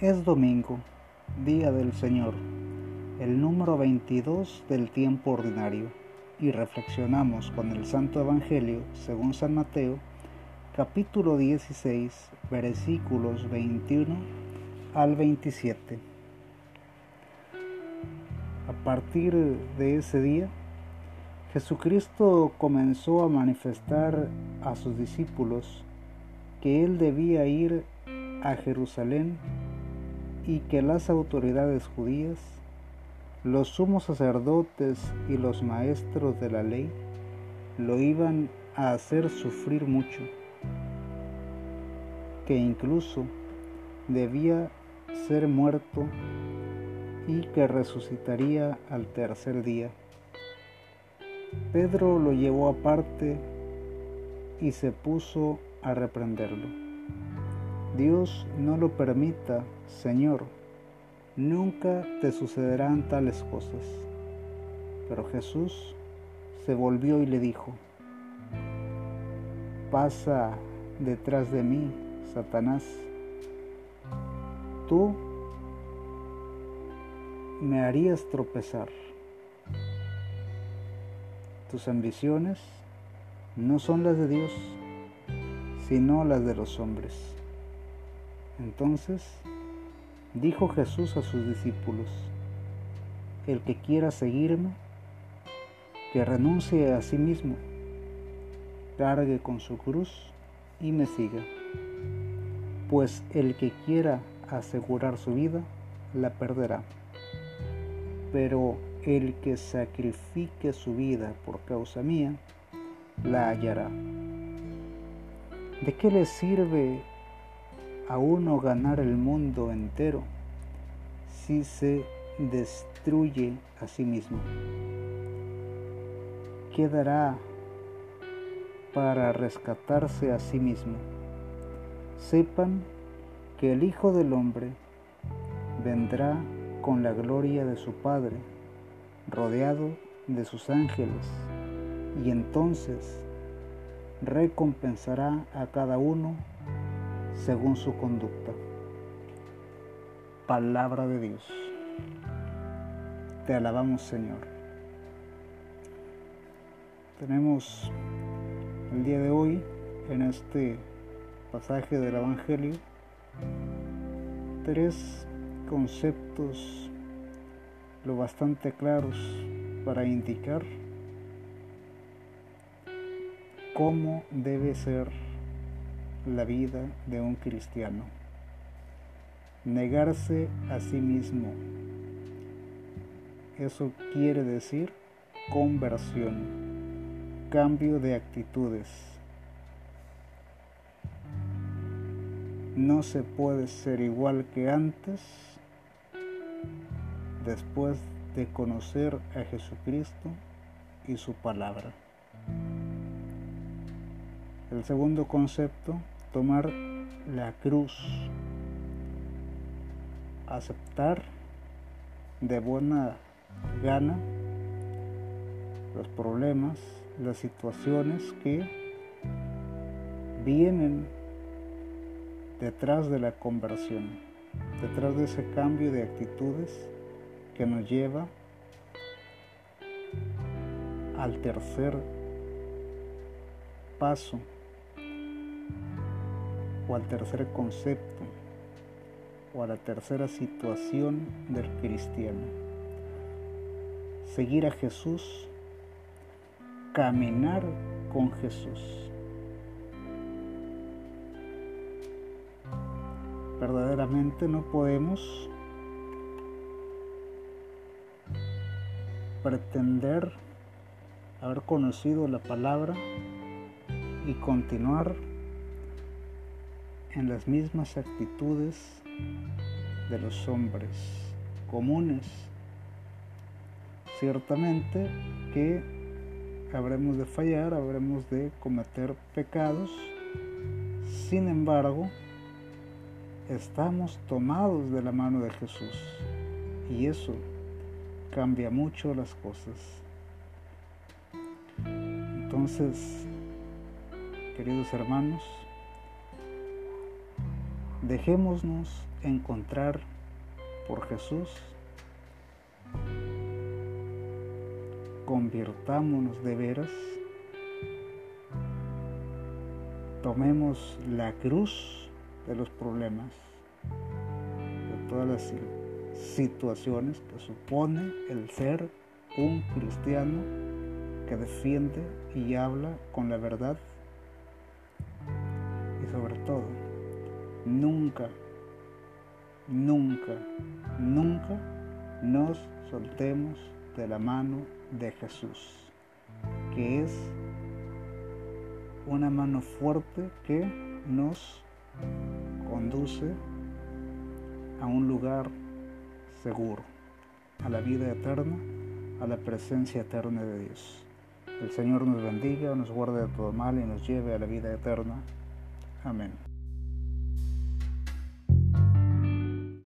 Es domingo, día del Señor, el número 22 del tiempo ordinario, y reflexionamos con el Santo Evangelio según San Mateo, capítulo 16, versículos 21 al 27. A partir de ese día, Jesucristo comenzó a manifestar a sus discípulos que él debía ir a Jerusalén y que las autoridades judías, los sumos sacerdotes y los maestros de la ley lo iban a hacer sufrir mucho, que incluso debía ser muerto y que resucitaría al tercer día. Pedro lo llevó aparte y se puso a reprenderlo. Dios no lo permita, Señor, nunca te sucederán tales cosas. Pero Jesús se volvió y le dijo, pasa detrás de mí, Satanás. Tú me harías tropezar. Tus ambiciones no son las de Dios, sino las de los hombres. Entonces dijo Jesús a sus discípulos, el que quiera seguirme, que renuncie a sí mismo, cargue con su cruz y me siga. Pues el que quiera asegurar su vida, la perderá. Pero el que sacrifique su vida por causa mía, la hallará. ¿De qué le sirve a uno ganar el mundo entero si se destruye a sí mismo? ¿Qué dará para rescatarse a sí mismo? Sepan que el Hijo del Hombre vendrá con la gloria de su Padre, rodeado de sus ángeles, y entonces recompensará a cada uno según su conducta. Palabra de Dios. Te alabamos Señor. Tenemos el día de hoy en este pasaje del Evangelio tres conceptos lo bastante claros para indicar cómo debe ser la vida de un cristiano. Negarse a sí mismo. Eso quiere decir conversión, cambio de actitudes. No se puede ser igual que antes después de conocer a Jesucristo y su palabra. El segundo concepto, tomar la cruz, aceptar de buena gana los problemas, las situaciones que vienen detrás de la conversión, detrás de ese cambio de actitudes que nos lleva al tercer paso o al tercer concepto o a la tercera situación del cristiano. Seguir a Jesús, caminar con Jesús. Verdaderamente no podemos pretender haber conocido la palabra y continuar en las mismas actitudes de los hombres comunes. Ciertamente que habremos de fallar, habremos de cometer pecados, sin embargo, estamos tomados de la mano de Jesús y eso cambia mucho las cosas. Entonces, queridos hermanos, Dejémonos encontrar por Jesús. Convirtámonos de veras. Tomemos la cruz de los problemas, de todas las situaciones que supone el ser un cristiano que defiende y habla con la verdad y sobre todo nunca, nunca, nunca nos soltemos de la mano de Jesús, que es una mano fuerte que nos conduce a un lugar seguro, a la vida eterna, a la presencia eterna de Dios. El Señor nos bendiga, nos guarde de todo mal y nos lleve a la vida eterna. Amén.